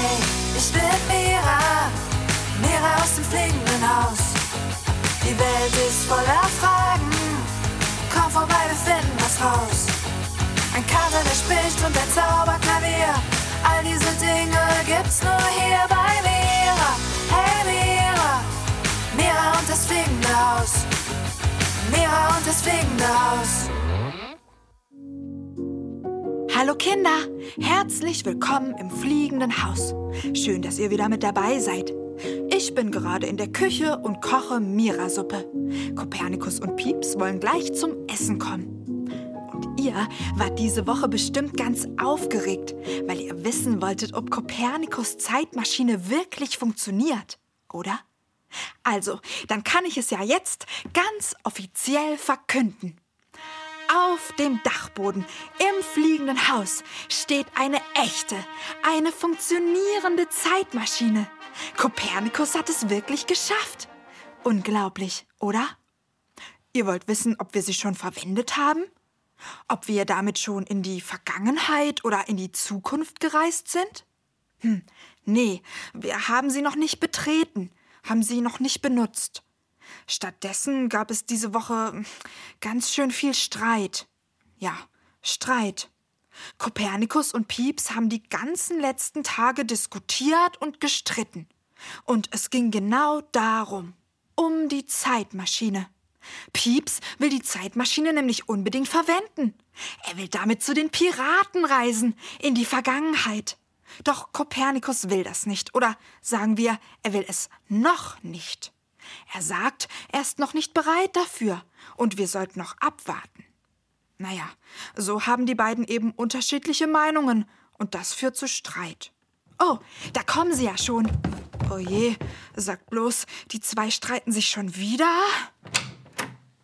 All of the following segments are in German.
Hey, ich bin Mira, Mira aus dem fliegenden Haus. Die Welt ist voller Fragen, komm vorbei, wir finden was raus. Ein Kater, der spricht und der Zauberklavier, all diese Dinge gibt's nur hier bei Mira. Hey Mira, Mira und das fliegende Haus. Mira und das fliegende Haus. Hallo Kinder, herzlich willkommen im fliegenden Haus. Schön, dass ihr wieder mit dabei seid. Ich bin gerade in der Küche und koche Mirasuppe. Kopernikus und Pieps wollen gleich zum Essen kommen. Und ihr wart diese Woche bestimmt ganz aufgeregt, weil ihr wissen wolltet, ob Kopernikus Zeitmaschine wirklich funktioniert, oder? Also, dann kann ich es ja jetzt ganz offiziell verkünden. Auf dem Dachboden im fliegenden Haus steht eine echte, eine funktionierende Zeitmaschine. Kopernikus hat es wirklich geschafft. Unglaublich, oder? Ihr wollt wissen, ob wir sie schon verwendet haben? Ob wir damit schon in die Vergangenheit oder in die Zukunft gereist sind? Hm, nee, wir haben sie noch nicht betreten, haben sie noch nicht benutzt. Stattdessen gab es diese Woche ganz schön viel Streit. Ja, Streit. Kopernikus und Pieps haben die ganzen letzten Tage diskutiert und gestritten. Und es ging genau darum, um die Zeitmaschine. Pieps will die Zeitmaschine nämlich unbedingt verwenden. Er will damit zu den Piraten reisen, in die Vergangenheit. Doch Kopernikus will das nicht, oder sagen wir, er will es noch nicht. Er sagt, er ist noch nicht bereit dafür und wir sollten noch abwarten. Naja, so haben die beiden eben unterschiedliche Meinungen und das führt zu Streit. Oh, da kommen sie ja schon. Oh je, sagt bloß, die zwei streiten sich schon wieder?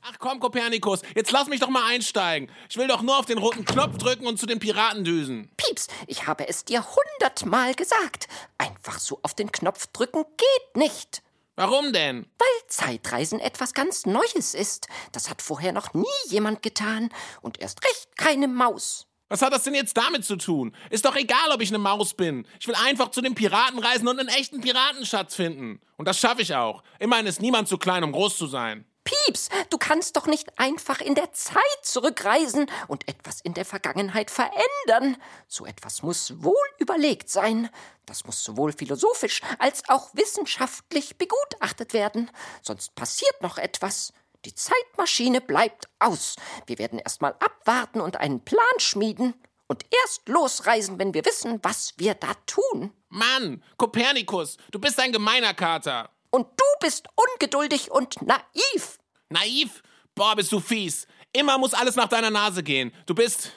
Ach komm, Kopernikus, jetzt lass mich doch mal einsteigen. Ich will doch nur auf den roten Knopf drücken und zu den Piraten düsen. Pieps, ich habe es dir hundertmal gesagt. Einfach so auf den Knopf drücken geht nicht. Warum denn? Weil Zeitreisen etwas ganz Neues ist. Das hat vorher noch nie jemand getan. Und erst recht keine Maus. Was hat das denn jetzt damit zu tun? Ist doch egal, ob ich eine Maus bin. Ich will einfach zu den Piraten reisen und einen echten Piratenschatz finden. Und das schaffe ich auch. Immerhin ist niemand zu klein, um groß zu sein. Pieps, du kannst doch nicht einfach in der Zeit zurückreisen und etwas in der Vergangenheit verändern. So etwas muss wohl überlegt sein. Das muss sowohl philosophisch als auch wissenschaftlich begutachtet werden. Sonst passiert noch etwas. Die Zeitmaschine bleibt aus. Wir werden erst mal abwarten und einen Plan schmieden. Und erst losreisen, wenn wir wissen, was wir da tun. Mann, Kopernikus, du bist ein gemeiner Kater. Und du bist ungeduldig und naiv. Naiv? Boah, bist du fies. Immer muss alles nach deiner Nase gehen. Du bist.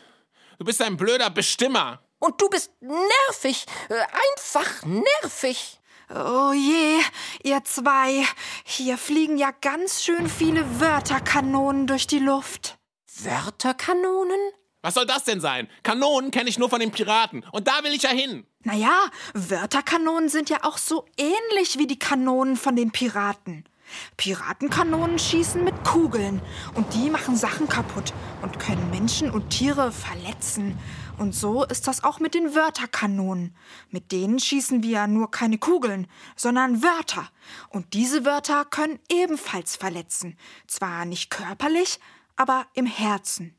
Du bist ein blöder Bestimmer. Und du bist nervig. Äh, einfach nervig. Oh je, ihr zwei. Hier fliegen ja ganz schön viele Wörterkanonen durch die Luft. Wörterkanonen? Was soll das denn sein? Kanonen kenne ich nur von den Piraten. Und da will ich ja hin. Naja, Wörterkanonen sind ja auch so ähnlich wie die Kanonen von den Piraten. Piratenkanonen schießen mit Kugeln und die machen Sachen kaputt und können Menschen und Tiere verletzen. Und so ist das auch mit den Wörterkanonen. Mit denen schießen wir ja nur keine Kugeln, sondern Wörter. Und diese Wörter können ebenfalls verletzen. Zwar nicht körperlich, aber im Herzen.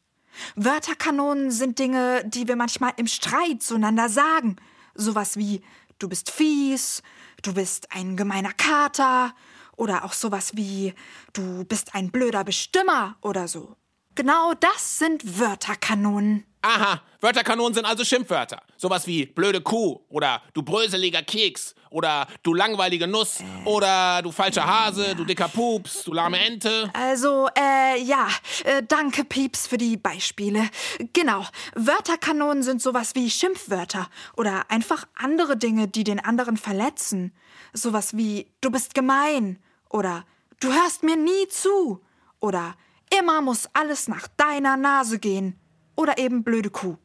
Wörterkanonen sind Dinge, die wir manchmal im Streit zueinander sagen. Sowas wie du bist fies, du bist ein gemeiner Kater oder auch sowas wie du bist ein blöder Bestimmer oder so. Genau das sind Wörterkanonen. Aha, Wörterkanonen sind also Schimpfwörter. Sowas wie blöde Kuh oder du bröseliger Keks oder du langweilige Nuss oder du falscher Hase, du dicker Pups, du lahme Ente. Also, äh, ja, äh, danke Pieps für die Beispiele. Genau, Wörterkanonen sind sowas wie Schimpfwörter oder einfach andere Dinge, die den anderen verletzen. Sowas wie du bist gemein oder du hörst mir nie zu oder immer muss alles nach deiner Nase gehen oder eben blöde Kuh.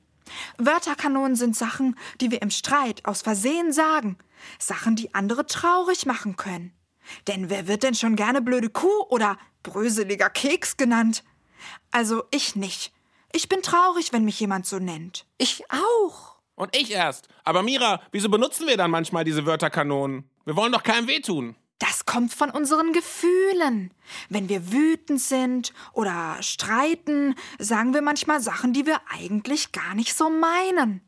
Wörterkanonen sind Sachen, die wir im Streit aus Versehen sagen. Sachen, die andere traurig machen können. Denn wer wird denn schon gerne blöde Kuh oder bröseliger Keks genannt? Also ich nicht. Ich bin traurig, wenn mich jemand so nennt. Ich auch. Und ich erst. Aber Mira, wieso benutzen wir dann manchmal diese Wörterkanonen? Wir wollen doch keinem wehtun. Das kommt von unseren Gefühlen. Wenn wir wütend sind oder streiten, sagen wir manchmal Sachen, die wir eigentlich gar nicht so meinen.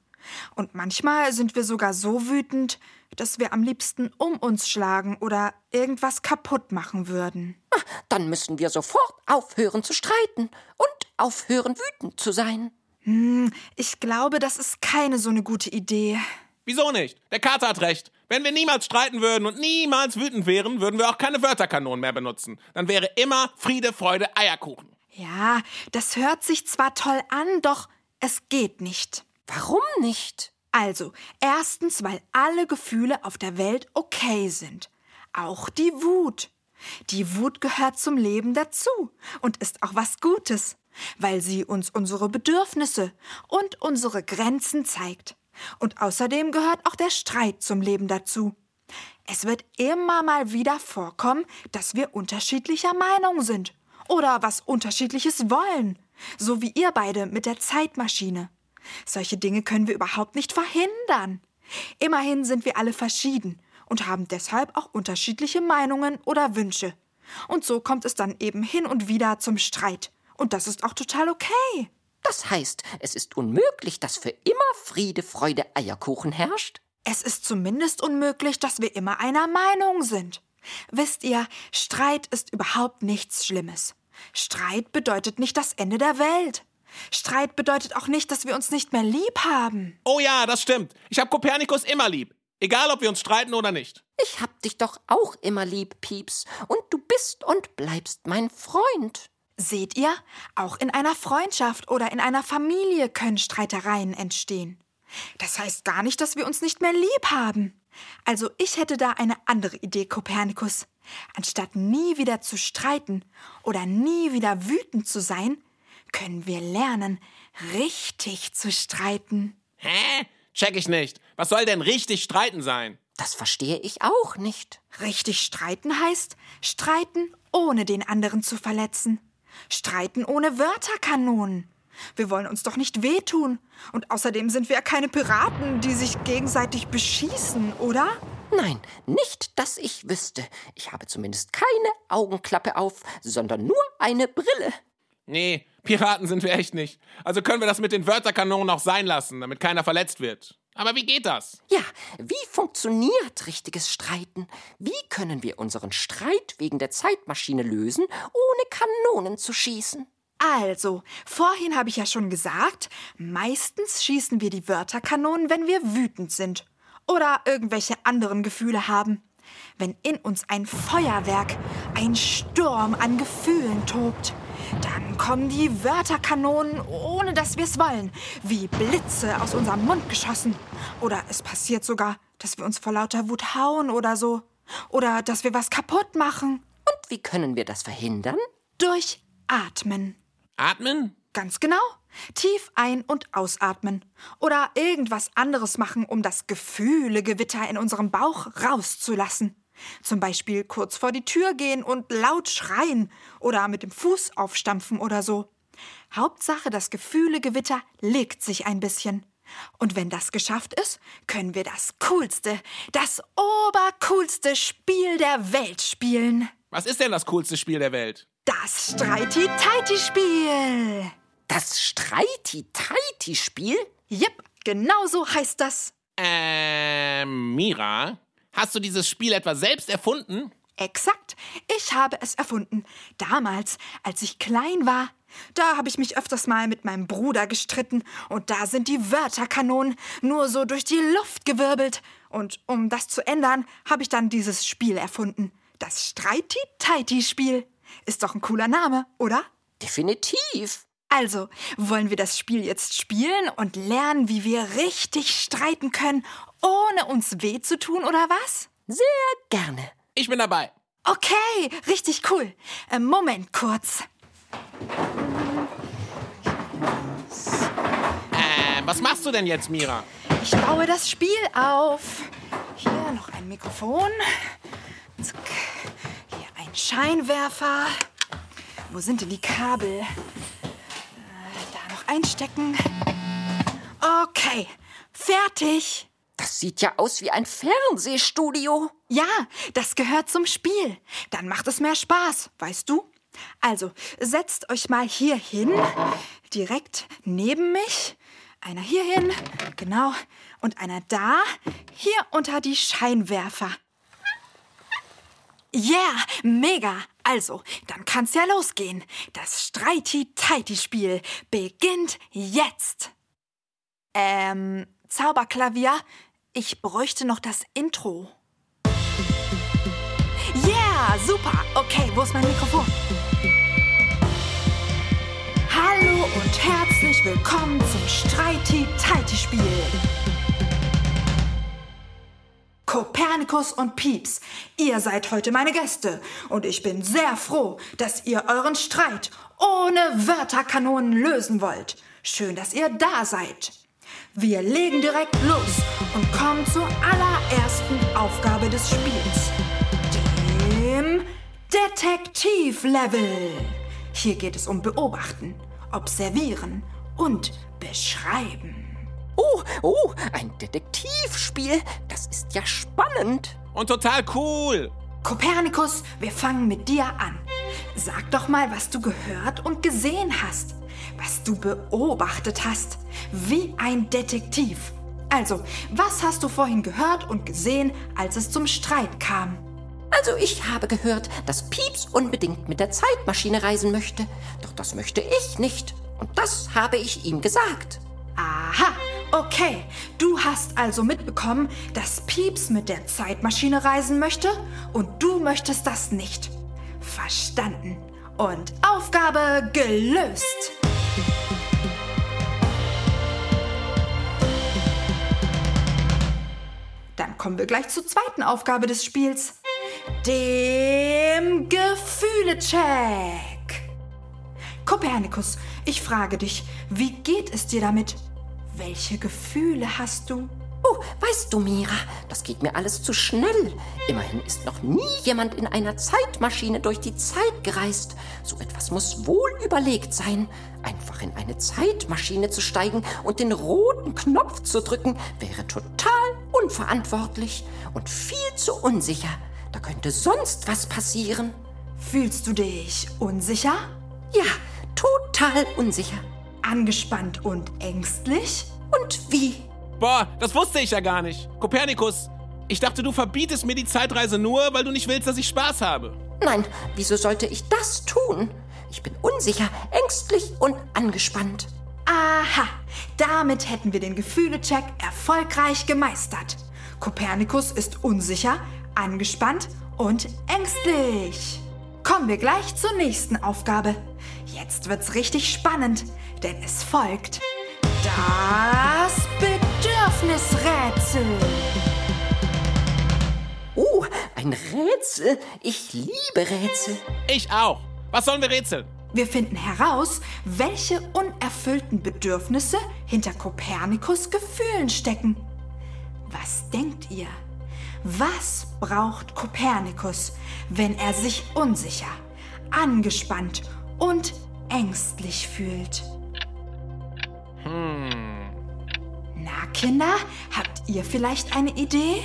Und manchmal sind wir sogar so wütend, dass wir am liebsten um uns schlagen oder irgendwas kaputt machen würden. Dann müssen wir sofort aufhören zu streiten und aufhören wütend zu sein. Ich glaube, das ist keine so eine gute Idee. Wieso nicht? Der Kater hat recht. Wenn wir niemals streiten würden und niemals wütend wären, würden wir auch keine Wörterkanonen mehr benutzen. Dann wäre immer Friede, Freude, Eierkuchen. Ja, das hört sich zwar toll an, doch es geht nicht. Warum nicht? Also, erstens, weil alle Gefühle auf der Welt okay sind. Auch die Wut. Die Wut gehört zum Leben dazu und ist auch was Gutes, weil sie uns unsere Bedürfnisse und unsere Grenzen zeigt. Und außerdem gehört auch der Streit zum Leben dazu. Es wird immer mal wieder vorkommen, dass wir unterschiedlicher Meinung sind oder was unterschiedliches wollen, so wie ihr beide mit der Zeitmaschine. Solche Dinge können wir überhaupt nicht verhindern. Immerhin sind wir alle verschieden und haben deshalb auch unterschiedliche Meinungen oder Wünsche. Und so kommt es dann eben hin und wieder zum Streit. Und das ist auch total okay. Das heißt, es ist unmöglich, dass für immer Friede, Freude, Eierkuchen herrscht? Es ist zumindest unmöglich, dass wir immer einer Meinung sind. Wisst ihr, Streit ist überhaupt nichts Schlimmes. Streit bedeutet nicht das Ende der Welt. Streit bedeutet auch nicht, dass wir uns nicht mehr lieb haben. Oh ja, das stimmt. Ich habe Kopernikus immer lieb. Egal, ob wir uns streiten oder nicht. Ich hab dich doch auch immer lieb, Pieps. Und du bist und bleibst mein Freund. Seht ihr, auch in einer Freundschaft oder in einer Familie können Streitereien entstehen. Das heißt gar nicht, dass wir uns nicht mehr lieb haben. Also ich hätte da eine andere Idee, Kopernikus. Anstatt nie wieder zu streiten oder nie wieder wütend zu sein, können wir lernen, richtig zu streiten. Hä? Check ich nicht. Was soll denn richtig streiten sein? Das verstehe ich auch nicht. Richtig streiten heißt streiten, ohne den anderen zu verletzen. Streiten ohne Wörterkanonen. Wir wollen uns doch nicht wehtun. Und außerdem sind wir ja keine Piraten, die sich gegenseitig beschießen, oder? Nein, nicht, dass ich wüsste. Ich habe zumindest keine Augenklappe auf, sondern nur eine Brille. Nee, Piraten sind wir echt nicht. Also können wir das mit den Wörterkanonen auch sein lassen, damit keiner verletzt wird. Aber wie geht das? Ja, wie funktioniert richtiges Streiten? Wie können wir unseren Streit wegen der Zeitmaschine lösen, ohne Kanonen zu schießen? Also, vorhin habe ich ja schon gesagt, meistens schießen wir die Wörterkanonen, wenn wir wütend sind oder irgendwelche anderen Gefühle haben. Wenn in uns ein Feuerwerk, ein Sturm an Gefühlen tobt, dann kommen die Wörterkanonen, ohne dass wir es wollen, wie Blitze aus unserem Mund geschossen. Oder es passiert sogar, dass wir uns vor lauter Wut hauen oder so. Oder dass wir was kaputt machen. Und wie können wir das verhindern? Durch Atmen. Atmen? Ganz genau. Tief ein- und ausatmen. Oder irgendwas anderes machen, um das Gefühlegewitter in unserem Bauch rauszulassen. Zum Beispiel kurz vor die Tür gehen und laut schreien oder mit dem Fuß aufstampfen oder so. Hauptsache, das Gefühlegewitter legt sich ein bisschen. Und wenn das geschafft ist, können wir das coolste, das obercoolste Spiel der Welt spielen. Was ist denn das coolste Spiel der Welt? Das Streiti-Teiti-Spiel. Das Streiti-Teiti-Spiel? Jep, genau so heißt das. Ähm, Mira, hast du dieses Spiel etwa selbst erfunden? Exakt. Ich habe es erfunden. Damals, als ich klein war. Da habe ich mich öfters mal mit meinem Bruder gestritten und da sind die Wörterkanonen nur so durch die Luft gewirbelt. Und um das zu ändern, habe ich dann dieses Spiel erfunden. Das Streiti-Teiti-Spiel. Ist doch ein cooler Name, oder? Definitiv. Also, wollen wir das Spiel jetzt spielen und lernen, wie wir richtig streiten können, ohne uns weh zu tun, oder was? Sehr gerne. Ich bin dabei. Okay, richtig cool. Äh, Moment kurz. Ähm, was machst du denn jetzt, Mira? Ich baue das Spiel auf. Hier noch ein Mikrofon. Zack. Hier ein Scheinwerfer. Wo sind denn die Kabel? Einstecken. Okay. Fertig. Das sieht ja aus wie ein Fernsehstudio. Ja, das gehört zum Spiel. Dann macht es mehr Spaß, weißt du? Also, setzt euch mal hier hin, direkt neben mich. Einer hier hin, genau, und einer da, hier unter die Scheinwerfer. Yeah, mega. Also, dann kann's ja losgehen. Das Streiti-Teiti-Spiel beginnt jetzt. Ähm, Zauberklavier, ich bräuchte noch das Intro. Yeah, super. Okay, wo ist mein Mikrofon? Hallo und herzlich willkommen zum Streiti-Teiti-Spiel. Kopernikus und Pieps, ihr seid heute meine Gäste und ich bin sehr froh, dass ihr euren Streit ohne Wörterkanonen lösen wollt. Schön, dass ihr da seid. Wir legen direkt los und kommen zur allerersten Aufgabe des Spiels, dem Detektivlevel. Hier geht es um Beobachten, Observieren und Beschreiben. Oh, oh, ein Detektivspiel. Das ist ja spannend. Und total cool. Kopernikus, wir fangen mit dir an. Sag doch mal, was du gehört und gesehen hast. Was du beobachtet hast. Wie ein Detektiv. Also, was hast du vorhin gehört und gesehen, als es zum Streit kam? Also ich habe gehört, dass Pieps unbedingt mit der Zeitmaschine reisen möchte. Doch das möchte ich nicht. Und das habe ich ihm gesagt. Aha, okay. Du hast also mitbekommen, dass Pieps mit der Zeitmaschine reisen möchte und du möchtest das nicht. Verstanden. Und Aufgabe gelöst. Dann kommen wir gleich zur zweiten Aufgabe des Spiels, dem Gefühle-Check. Kopernikus, ich frage dich, wie geht es dir damit? Welche Gefühle hast du? Oh, weißt du, Mira, das geht mir alles zu schnell. Immerhin ist noch nie jemand in einer Zeitmaschine durch die Zeit gereist. So etwas muss wohl überlegt sein. Einfach in eine Zeitmaschine zu steigen und den roten Knopf zu drücken, wäre total unverantwortlich und viel zu unsicher. Da könnte sonst was passieren. Fühlst du dich unsicher? Ja, total unsicher. Angespannt und ängstlich? Und wie? Boah, das wusste ich ja gar nicht. Kopernikus, ich dachte, du verbietest mir die Zeitreise nur, weil du nicht willst, dass ich Spaß habe. Nein, wieso sollte ich das tun? Ich bin unsicher, ängstlich und angespannt. Aha, damit hätten wir den Gefühle-Check erfolgreich gemeistert. Kopernikus ist unsicher, angespannt und ängstlich. Kommen wir gleich zur nächsten Aufgabe. Jetzt wird's richtig spannend, denn es folgt das Bedürfnisrätsel. Oh, ein Rätsel. Ich liebe Rätsel. Ich auch. Was sollen wir rätseln? Wir finden heraus, welche unerfüllten Bedürfnisse hinter Kopernikus Gefühlen stecken. Was denkt ihr? Was braucht Kopernikus, wenn er sich unsicher, angespannt und ängstlich fühlt? Hm. Na, Kinder, habt ihr vielleicht eine Idee?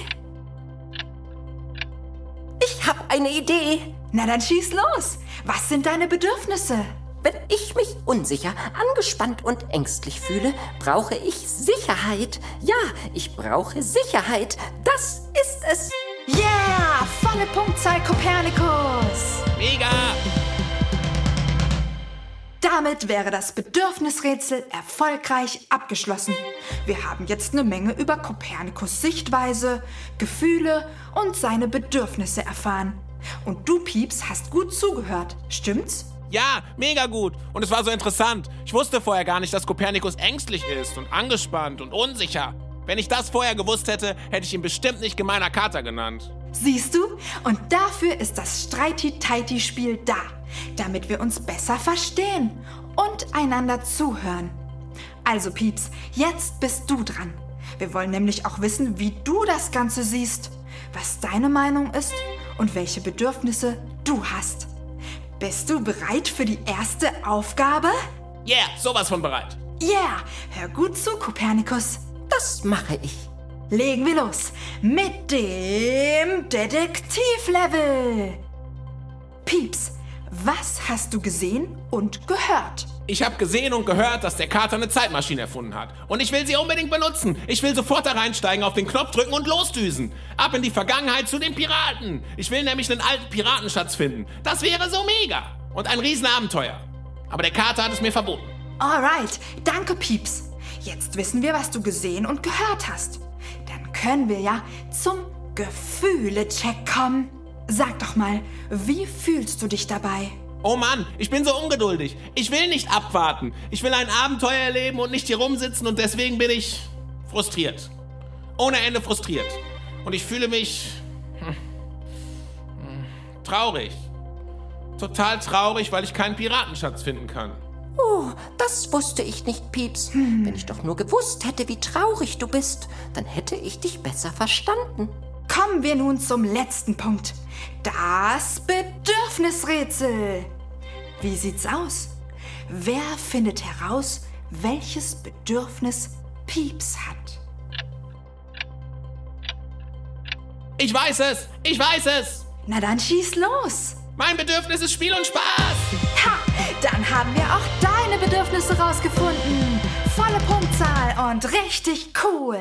Ich habe eine Idee. Na dann schieß los. Was sind deine Bedürfnisse? Wenn ich mich unsicher, angespannt und ängstlich fühle, brauche ich Sicherheit. Ja, ich brauche Sicherheit. Das ist es. Yeah, volle Punktzahl Kopernikus. Mega! Damit wäre das Bedürfnisrätsel erfolgreich abgeschlossen. Wir haben jetzt eine Menge über Kopernikus Sichtweise, Gefühle und seine Bedürfnisse erfahren. Und du, Pieps, hast gut zugehört, stimmt's? Ja, mega gut. Und es war so interessant. Ich wusste vorher gar nicht, dass Kopernikus ängstlich ist und angespannt und unsicher. Wenn ich das vorher gewusst hätte, hätte ich ihn bestimmt nicht gemeiner Kater genannt. Siehst du? Und dafür ist das Streiti-Teiti-Spiel da, damit wir uns besser verstehen und einander zuhören. Also, Pieps, jetzt bist du dran. Wir wollen nämlich auch wissen, wie du das Ganze siehst, was deine Meinung ist und welche Bedürfnisse du hast. Bist du bereit für die erste Aufgabe? Yeah, sowas von bereit. Yeah, hör gut zu, Kopernikus. das mache ich. Legen wir los mit dem Detektivlevel. Pieps, was hast du gesehen und gehört? Ich habe gesehen und gehört, dass der Kater eine Zeitmaschine erfunden hat. Und ich will sie unbedingt benutzen. Ich will sofort da reinsteigen, auf den Knopf drücken und losdüsen. Ab in die Vergangenheit zu den Piraten. Ich will nämlich einen alten Piratenschatz finden. Das wäre so mega. Und ein Riesenabenteuer. Aber der Kater hat es mir verboten. Alright, danke Pieps. Jetzt wissen wir, was du gesehen und gehört hast. Dann können wir ja zum Gefühle-Check kommen. Sag doch mal, wie fühlst du dich dabei? Oh Mann, ich bin so ungeduldig. Ich will nicht abwarten. Ich will ein Abenteuer erleben und nicht hier rumsitzen und deswegen bin ich frustriert. Ohne Ende frustriert. Und ich fühle mich hm, hm, traurig. Total traurig, weil ich keinen Piratenschatz finden kann. Oh, das wusste ich nicht, Pieps. Wenn ich doch nur gewusst hätte, wie traurig du bist, dann hätte ich dich besser verstanden. Kommen wir nun zum letzten Punkt. Das Bedürfnisrätsel. Wie sieht's aus? Wer findet heraus, welches Bedürfnis Pieps hat? Ich weiß es! Ich weiß es! Na dann schieß los. Mein Bedürfnis ist Spiel und Spaß! Ha, dann haben wir auch deine Bedürfnisse rausgefunden. Volle Punktzahl und richtig cool.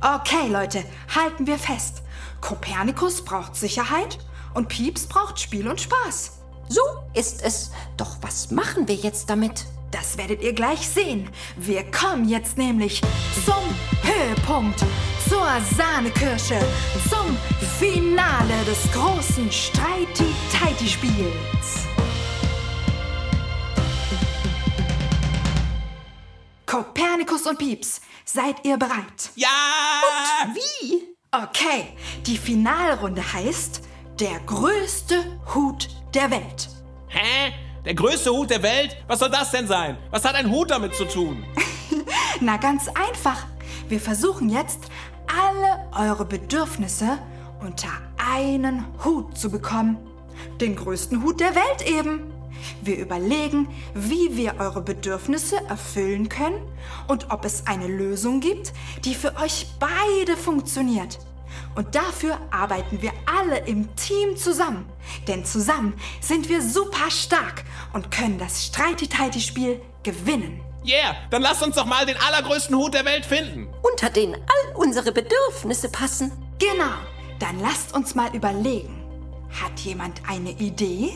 Okay, Leute, halten wir fest. Kopernikus braucht Sicherheit und Pieps braucht Spiel und Spaß. So ist es. Doch was machen wir jetzt damit? Das werdet ihr gleich sehen. Wir kommen jetzt nämlich zum Höhepunkt, zur Sahnekirsche, zum Finale des großen Streiti-Teiti-Spiels. Kopernikus und Pieps, seid ihr bereit? Ja! Wie? Okay, die Finalrunde heißt der größte Hut der Welt. Hä? Der größte Hut der Welt? Was soll das denn sein? Was hat ein Hut damit zu tun? Na ganz einfach. Wir versuchen jetzt, alle eure Bedürfnisse unter einen Hut zu bekommen. Den größten Hut der Welt eben. Wir überlegen, wie wir eure Bedürfnisse erfüllen können und ob es eine Lösung gibt, die für euch beide funktioniert. Und dafür arbeiten wir alle im Team zusammen. Denn zusammen sind wir super stark und können das Streiti-Teiti-Spiel gewinnen. Yeah, dann lasst uns doch mal den allergrößten Hut der Welt finden. Unter den all unsere Bedürfnisse passen. Genau, dann lasst uns mal überlegen. Hat jemand eine Idee?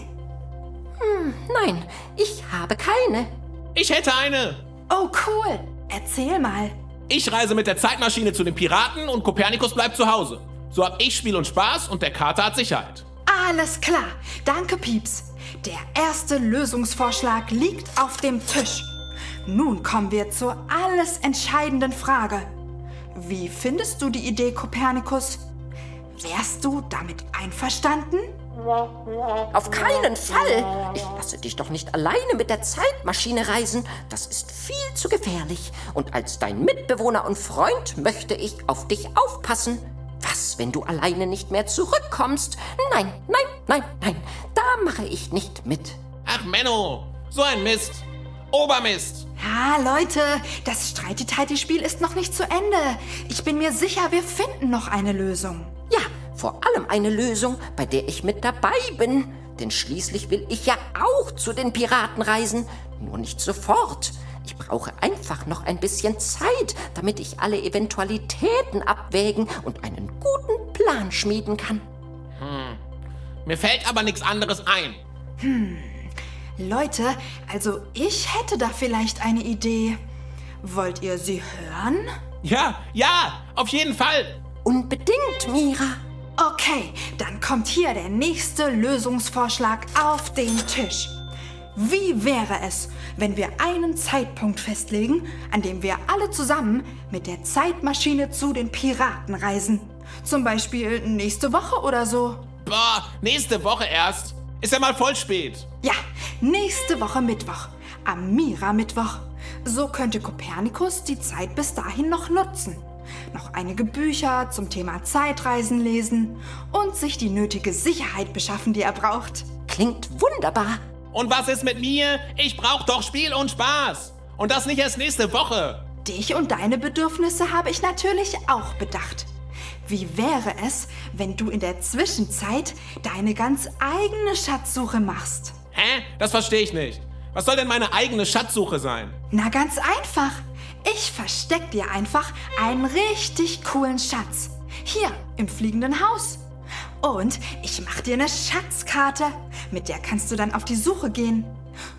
Nein, ich habe keine. Ich hätte eine. Oh, cool. Erzähl mal. Ich reise mit der Zeitmaschine zu den Piraten und Kopernikus bleibt zu Hause. So hab ich Spiel und Spaß und der Kater hat Sicherheit. Alles klar. Danke, Pieps. Der erste Lösungsvorschlag liegt auf dem Tisch. Nun kommen wir zur alles entscheidenden Frage. Wie findest du die Idee, Kopernikus? Wärst du damit einverstanden? Auf keinen Fall. Ich lasse dich doch nicht alleine mit der Zeitmaschine reisen. Das ist viel zu gefährlich. Und als dein Mitbewohner und Freund möchte ich auf dich aufpassen. Was, wenn du alleine nicht mehr zurückkommst? Nein, nein, nein, nein. Da mache ich nicht mit. Ach Menno, so ein Mist. Obermist. Ja, Leute, das Streiti-Teiti-Spiel ist noch nicht zu Ende. Ich bin mir sicher, wir finden noch eine Lösung. Ja, vor allem eine Lösung, bei der ich mit dabei bin. Denn schließlich will ich ja auch zu den Piraten reisen. Nur nicht sofort. Ich brauche einfach noch ein bisschen Zeit, damit ich alle Eventualitäten abwägen und einen guten Plan schmieden kann. Mir fällt aber nichts anderes ein. Leute, also ich hätte da vielleicht eine Idee. Wollt ihr sie hören? Ja, ja, auf jeden Fall. Unbedingt, Mira. Okay, dann kommt hier der nächste Lösungsvorschlag auf den Tisch. Wie wäre es, wenn wir einen Zeitpunkt festlegen, an dem wir alle zusammen mit der Zeitmaschine zu den Piraten reisen? Zum Beispiel nächste Woche oder so. Boah, nächste Woche erst. Ist ja mal voll spät. Ja, nächste Woche Mittwoch. Am Mira-Mittwoch. So könnte Kopernikus die Zeit bis dahin noch nutzen. Noch einige Bücher zum Thema Zeitreisen lesen und sich die nötige Sicherheit beschaffen, die er braucht. Klingt wunderbar. Und was ist mit mir? Ich brauch doch Spiel und Spaß. Und das nicht erst nächste Woche. dich und deine Bedürfnisse habe ich natürlich auch bedacht. Wie wäre es, wenn du in der Zwischenzeit deine ganz eigene Schatzsuche machst? Hä? Das verstehe ich nicht. Was soll denn meine eigene Schatzsuche sein? Na ganz einfach. Ich versteck dir einfach einen richtig coolen Schatz. Hier im fliegenden Haus. Und ich mach dir eine Schatzkarte. Mit der kannst du dann auf die Suche gehen.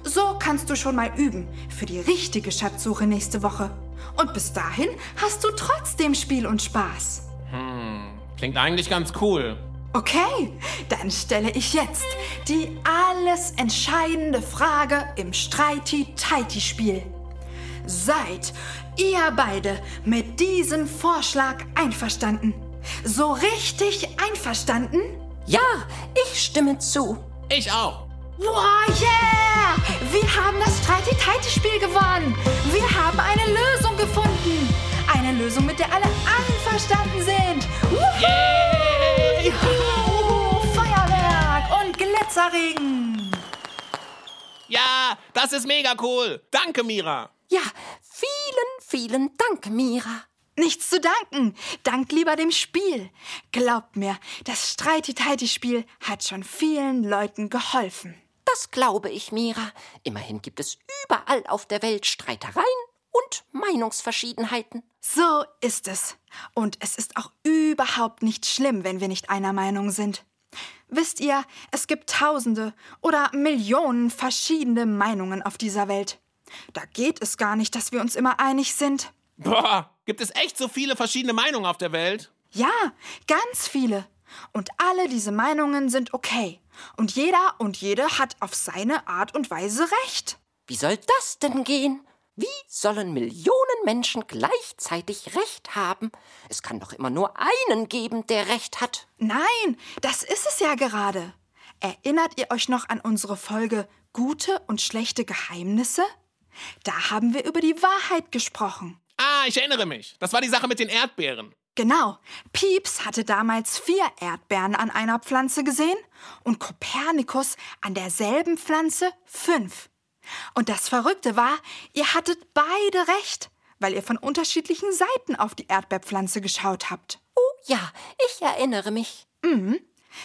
So kannst du schon mal üben für die richtige Schatzsuche nächste Woche. Und bis dahin hast du trotzdem Spiel und Spaß. Klingt eigentlich ganz cool. Okay, dann stelle ich jetzt die alles entscheidende Frage im Streiti-Taiti-Spiel. Seid ihr beide mit diesem Vorschlag einverstanden? So richtig einverstanden? Ja, ich stimme zu. Ich auch. Wow, yeah! Wir haben das Streiti-Taiti-Spiel gewonnen. Wir haben eine Lösung gefunden. Eine Lösung, mit der alle einverstanden sind. Juhu! Feuerwerk und Glitzerregen. Ja, das ist mega cool. Danke, Mira. Ja, vielen, vielen Dank, Mira. Nichts zu danken. Dank lieber dem Spiel. Glaubt mir, das Streiti-Taiti-Spiel hat schon vielen Leuten geholfen. Das glaube ich, Mira. Immerhin gibt es überall auf der Welt Streitereien und Meinungsverschiedenheiten. So ist es. Und es ist auch überhaupt nicht schlimm, wenn wir nicht einer Meinung sind. Wisst ihr, es gibt Tausende oder Millionen verschiedene Meinungen auf dieser Welt. Da geht es gar nicht, dass wir uns immer einig sind. Boah, gibt es echt so viele verschiedene Meinungen auf der Welt? Ja, ganz viele. Und alle diese Meinungen sind okay. Und jeder und jede hat auf seine Art und Weise recht. Wie soll das denn gehen? Wie sollen Millionen Menschen gleichzeitig Recht haben? Es kann doch immer nur einen geben, der Recht hat. Nein, das ist es ja gerade. Erinnert ihr euch noch an unsere Folge Gute und schlechte Geheimnisse? Da haben wir über die Wahrheit gesprochen. Ah, ich erinnere mich. Das war die Sache mit den Erdbeeren. Genau. Pieps hatte damals vier Erdbeeren an einer Pflanze gesehen und Kopernikus an derselben Pflanze fünf. Und das Verrückte war, ihr hattet beide recht, weil ihr von unterschiedlichen Seiten auf die Erdbeerpflanze geschaut habt. Oh ja, ich erinnere mich.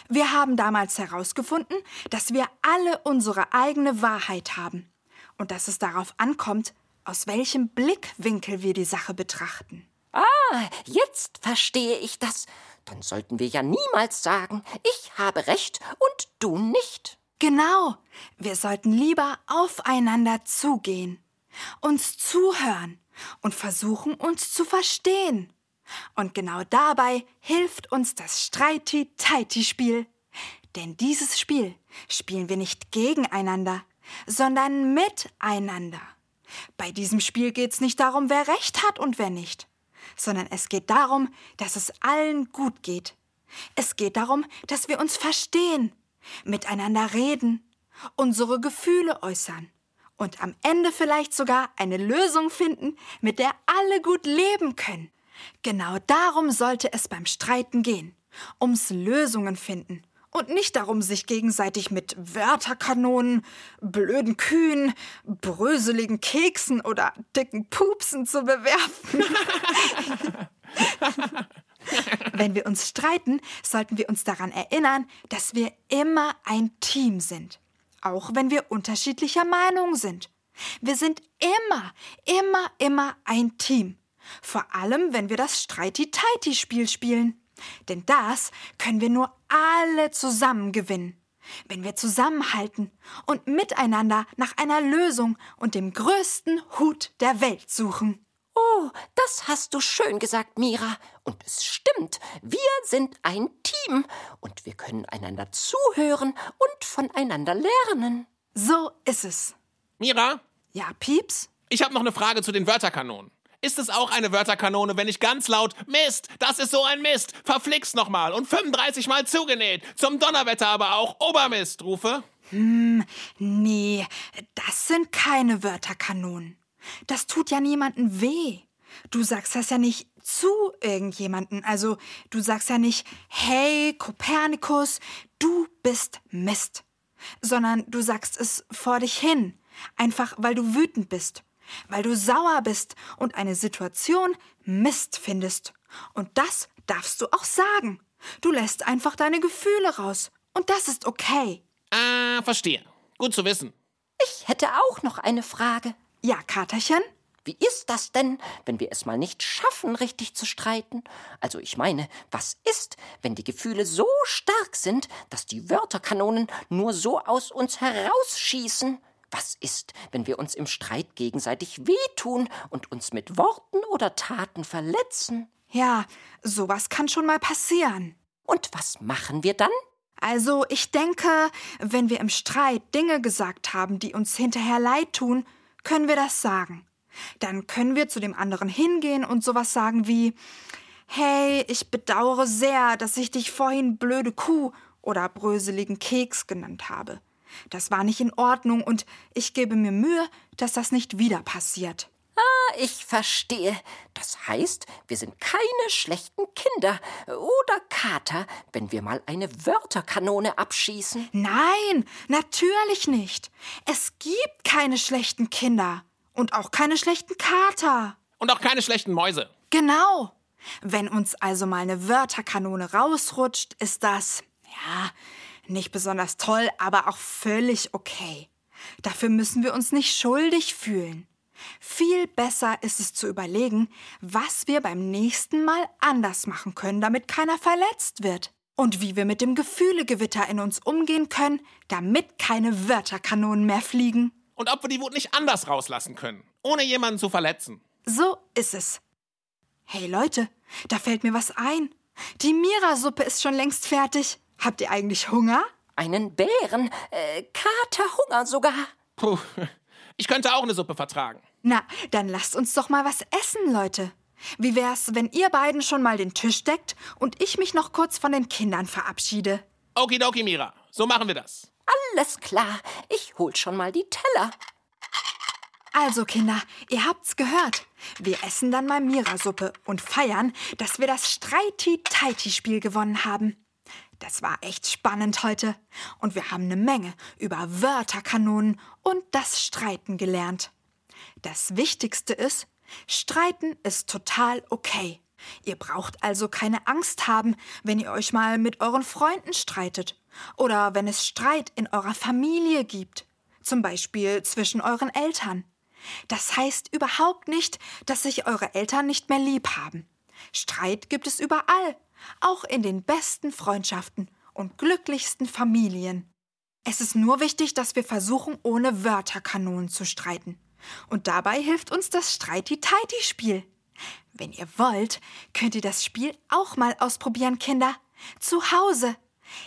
Wir haben damals herausgefunden, dass wir alle unsere eigene Wahrheit haben und dass es darauf ankommt, aus welchem Blickwinkel wir die Sache betrachten. Ah, jetzt verstehe ich das. Dann sollten wir ja niemals sagen, ich habe Recht und du nicht. Genau, wir sollten lieber aufeinander zugehen, uns zuhören und versuchen, uns zu verstehen. Und genau dabei hilft uns das Streiti-Taiti-Spiel. Denn dieses Spiel spielen wir nicht gegeneinander, sondern miteinander. Bei diesem Spiel geht es nicht darum, wer recht hat und wer nicht, sondern es geht darum, dass es allen gut geht. Es geht darum, dass wir uns verstehen, miteinander reden, unsere Gefühle äußern und am Ende vielleicht sogar eine Lösung finden, mit der alle gut leben können. Genau darum sollte es beim Streiten gehen, ums Lösungen finden und nicht darum, sich gegenseitig mit Wörterkanonen, blöden Kühen, bröseligen Keksen oder dicken Pupsen zu bewerfen. Wenn wir uns streiten, sollten wir uns daran erinnern, dass wir immer ein Team sind. Auch wenn wir unterschiedlicher Meinung sind. Wir sind immer, immer, immer ein Team. Vor allem, wenn wir das Streiti-Taiti-Spiel spielen. Denn das können wir nur alle zusammen gewinnen. Wenn wir zusammenhalten und miteinander nach einer Lösung und dem größten Hut der Welt suchen. Oh, das hast du schön gesagt, Mira. Und es stimmt, wir sind ein Team und wir können einander zuhören und voneinander lernen. So ist es. Mira, Ja, Pieps? ich habe noch eine Frage zu den Wörterkanonen. Ist es auch eine Wörterkanone, wenn ich ganz laut Mist, das ist so ein Mist, verflixt nochmal und 35 Mal zugenäht, zum Donnerwetter aber auch Obermist rufe? Nee, das sind keine Wörterkanonen. Das tut ja niemandem weh. Du sagst das ja nicht zu irgendjemanden. Also, du sagst ja nicht, hey, Kopernikus, du bist Mist. Sondern du sagst es vor dich hin. Einfach, weil du wütend bist. Weil du sauer bist und eine Situation Mist findest. Und das darfst du auch sagen. Du lässt einfach deine Gefühle raus. Und das ist okay. Ah, verstehe. Gut zu wissen. Ich hätte auch noch eine Frage. Ja, Katerchen? Wie ist das denn, wenn wir es mal nicht schaffen, richtig zu streiten? Also ich meine, was ist, wenn die Gefühle so stark sind, dass die Wörterkanonen nur so aus uns herausschießen? Was ist, wenn wir uns im Streit gegenseitig wehtun und uns mit Worten oder Taten verletzen? Ja, sowas kann schon mal passieren. Und was machen wir dann? Also, ich denke, wenn wir im Streit Dinge gesagt haben, die uns hinterher leid tun, können wir das sagen. Dann können wir zu dem anderen hingehen und sowas sagen wie Hey, ich bedauere sehr, dass ich dich vorhin blöde Kuh oder bröseligen Keks genannt habe. Das war nicht in Ordnung und ich gebe mir Mühe, dass das nicht wieder passiert. Ah, ich verstehe. Das heißt, wir sind keine schlechten Kinder oder Kater, wenn wir mal eine Wörterkanone abschießen. Nein, natürlich nicht. Es gibt keine schlechten Kinder und auch keine schlechten Kater. Und auch keine schlechten Mäuse. Genau. Wenn uns also mal eine Wörterkanone rausrutscht, ist das, ja, nicht besonders toll, aber auch völlig okay. Dafür müssen wir uns nicht schuldig fühlen. Viel besser ist es zu überlegen, was wir beim nächsten Mal anders machen können, damit keiner verletzt wird. Und wie wir mit dem Gefühlegewitter in uns umgehen können, damit keine Wörterkanonen mehr fliegen. Und ob wir die Wut nicht anders rauslassen können, ohne jemanden zu verletzen. So ist es. Hey Leute, da fällt mir was ein. Die Mira-Suppe ist schon längst fertig. Habt ihr eigentlich Hunger? Einen Bären, äh, Katerhunger sogar. Puh, ich könnte auch eine Suppe vertragen. Na, dann lasst uns doch mal was essen, Leute. Wie wär's, wenn ihr beiden schon mal den Tisch deckt und ich mich noch kurz von den Kindern verabschiede? Okidoki, Mira. So machen wir das. Alles klar, ich hol schon mal die Teller. Also, Kinder, ihr habt's gehört. Wir essen dann mal Mira-Suppe und feiern, dass wir das Streiti-Taiti-Spiel gewonnen haben. Das war echt spannend heute. Und wir haben eine Menge über Wörterkanonen und das Streiten gelernt. Das Wichtigste ist, Streiten ist total okay. Ihr braucht also keine Angst haben, wenn ihr euch mal mit euren Freunden streitet oder wenn es Streit in eurer Familie gibt, zum Beispiel zwischen euren Eltern. Das heißt überhaupt nicht, dass sich eure Eltern nicht mehr lieb haben. Streit gibt es überall, auch in den besten Freundschaften und glücklichsten Familien. Es ist nur wichtig, dass wir versuchen, ohne Wörterkanonen zu streiten. Und dabei hilft uns das Streiti-Taiti-Spiel. Wenn ihr wollt, könnt ihr das Spiel auch mal ausprobieren, Kinder. Zu Hause.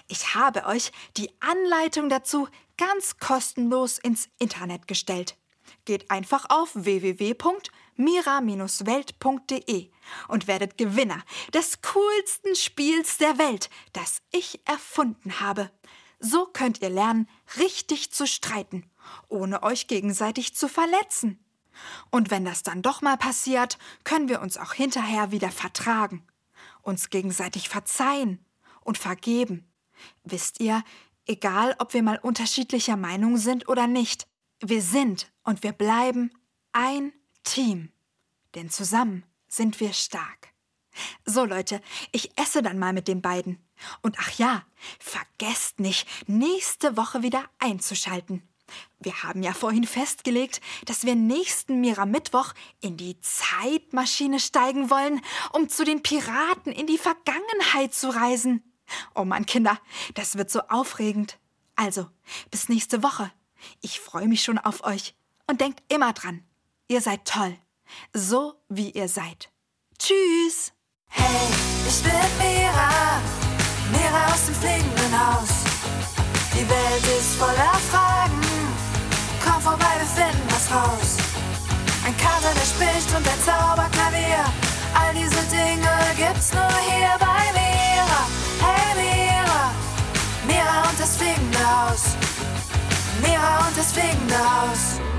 Ich habe euch die Anleitung dazu ganz kostenlos ins Internet gestellt. Geht einfach auf www.mira-welt.de und werdet Gewinner des coolsten Spiels der Welt, das ich erfunden habe. So könnt ihr lernen, richtig zu streiten, ohne euch gegenseitig zu verletzen. Und wenn das dann doch mal passiert, können wir uns auch hinterher wieder vertragen, uns gegenseitig verzeihen und vergeben. Wisst ihr, egal ob wir mal unterschiedlicher Meinung sind oder nicht, wir sind und wir bleiben ein Team. Denn zusammen sind wir stark. So Leute, ich esse dann mal mit den beiden. Und ach ja, vergesst nicht, nächste Woche wieder einzuschalten. Wir haben ja vorhin festgelegt, dass wir nächsten Mira Mittwoch in die Zeitmaschine steigen wollen, um zu den Piraten in die Vergangenheit zu reisen. Oh Mann, Kinder, das wird so aufregend. Also, bis nächste Woche. Ich freue mich schon auf euch. Und denkt immer dran, ihr seid toll. So wie ihr seid. Tschüss! Hey, ich bin Mira, Mira aus dem fliegenden Haus. Die Welt ist voller Fragen, komm vorbei, wir finden was raus. Ein Kater, der spricht und ein Zauberklavier, all diese Dinge gibt's nur hier bei Mira. Hey Mira, Mira und das fliegende Haus, Mira und das fliegende Haus.